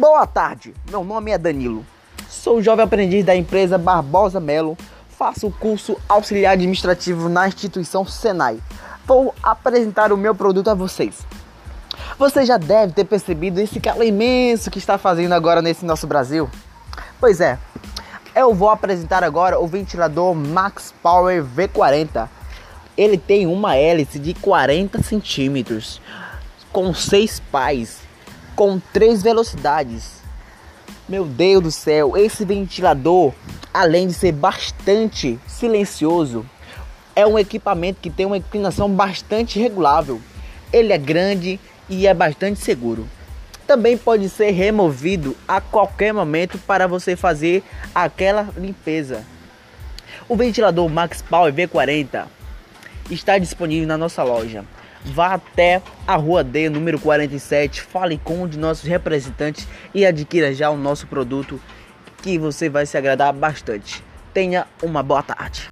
Boa tarde, meu nome é Danilo. Sou jovem aprendiz da empresa Barbosa Melo. Faço o curso auxiliar administrativo na instituição Senai. Vou apresentar o meu produto a vocês. Você já deve ter percebido esse calor imenso que está fazendo agora nesse nosso Brasil. Pois é, eu vou apresentar agora o ventilador Max Power V40. Ele tem uma hélice de 40 centímetros, com seis pás, com três velocidades. Meu Deus do céu, esse ventilador, além de ser bastante silencioso, é um equipamento que tem uma inclinação bastante regulável. Ele é grande e é bastante seguro. Também pode ser removido a qualquer momento para você fazer aquela limpeza. O ventilador Max Power V40 está disponível na nossa loja. Vá até a Rua D, número 47, fale com um de nossos representantes e adquira já o nosso produto que você vai se agradar bastante. Tenha uma boa tarde.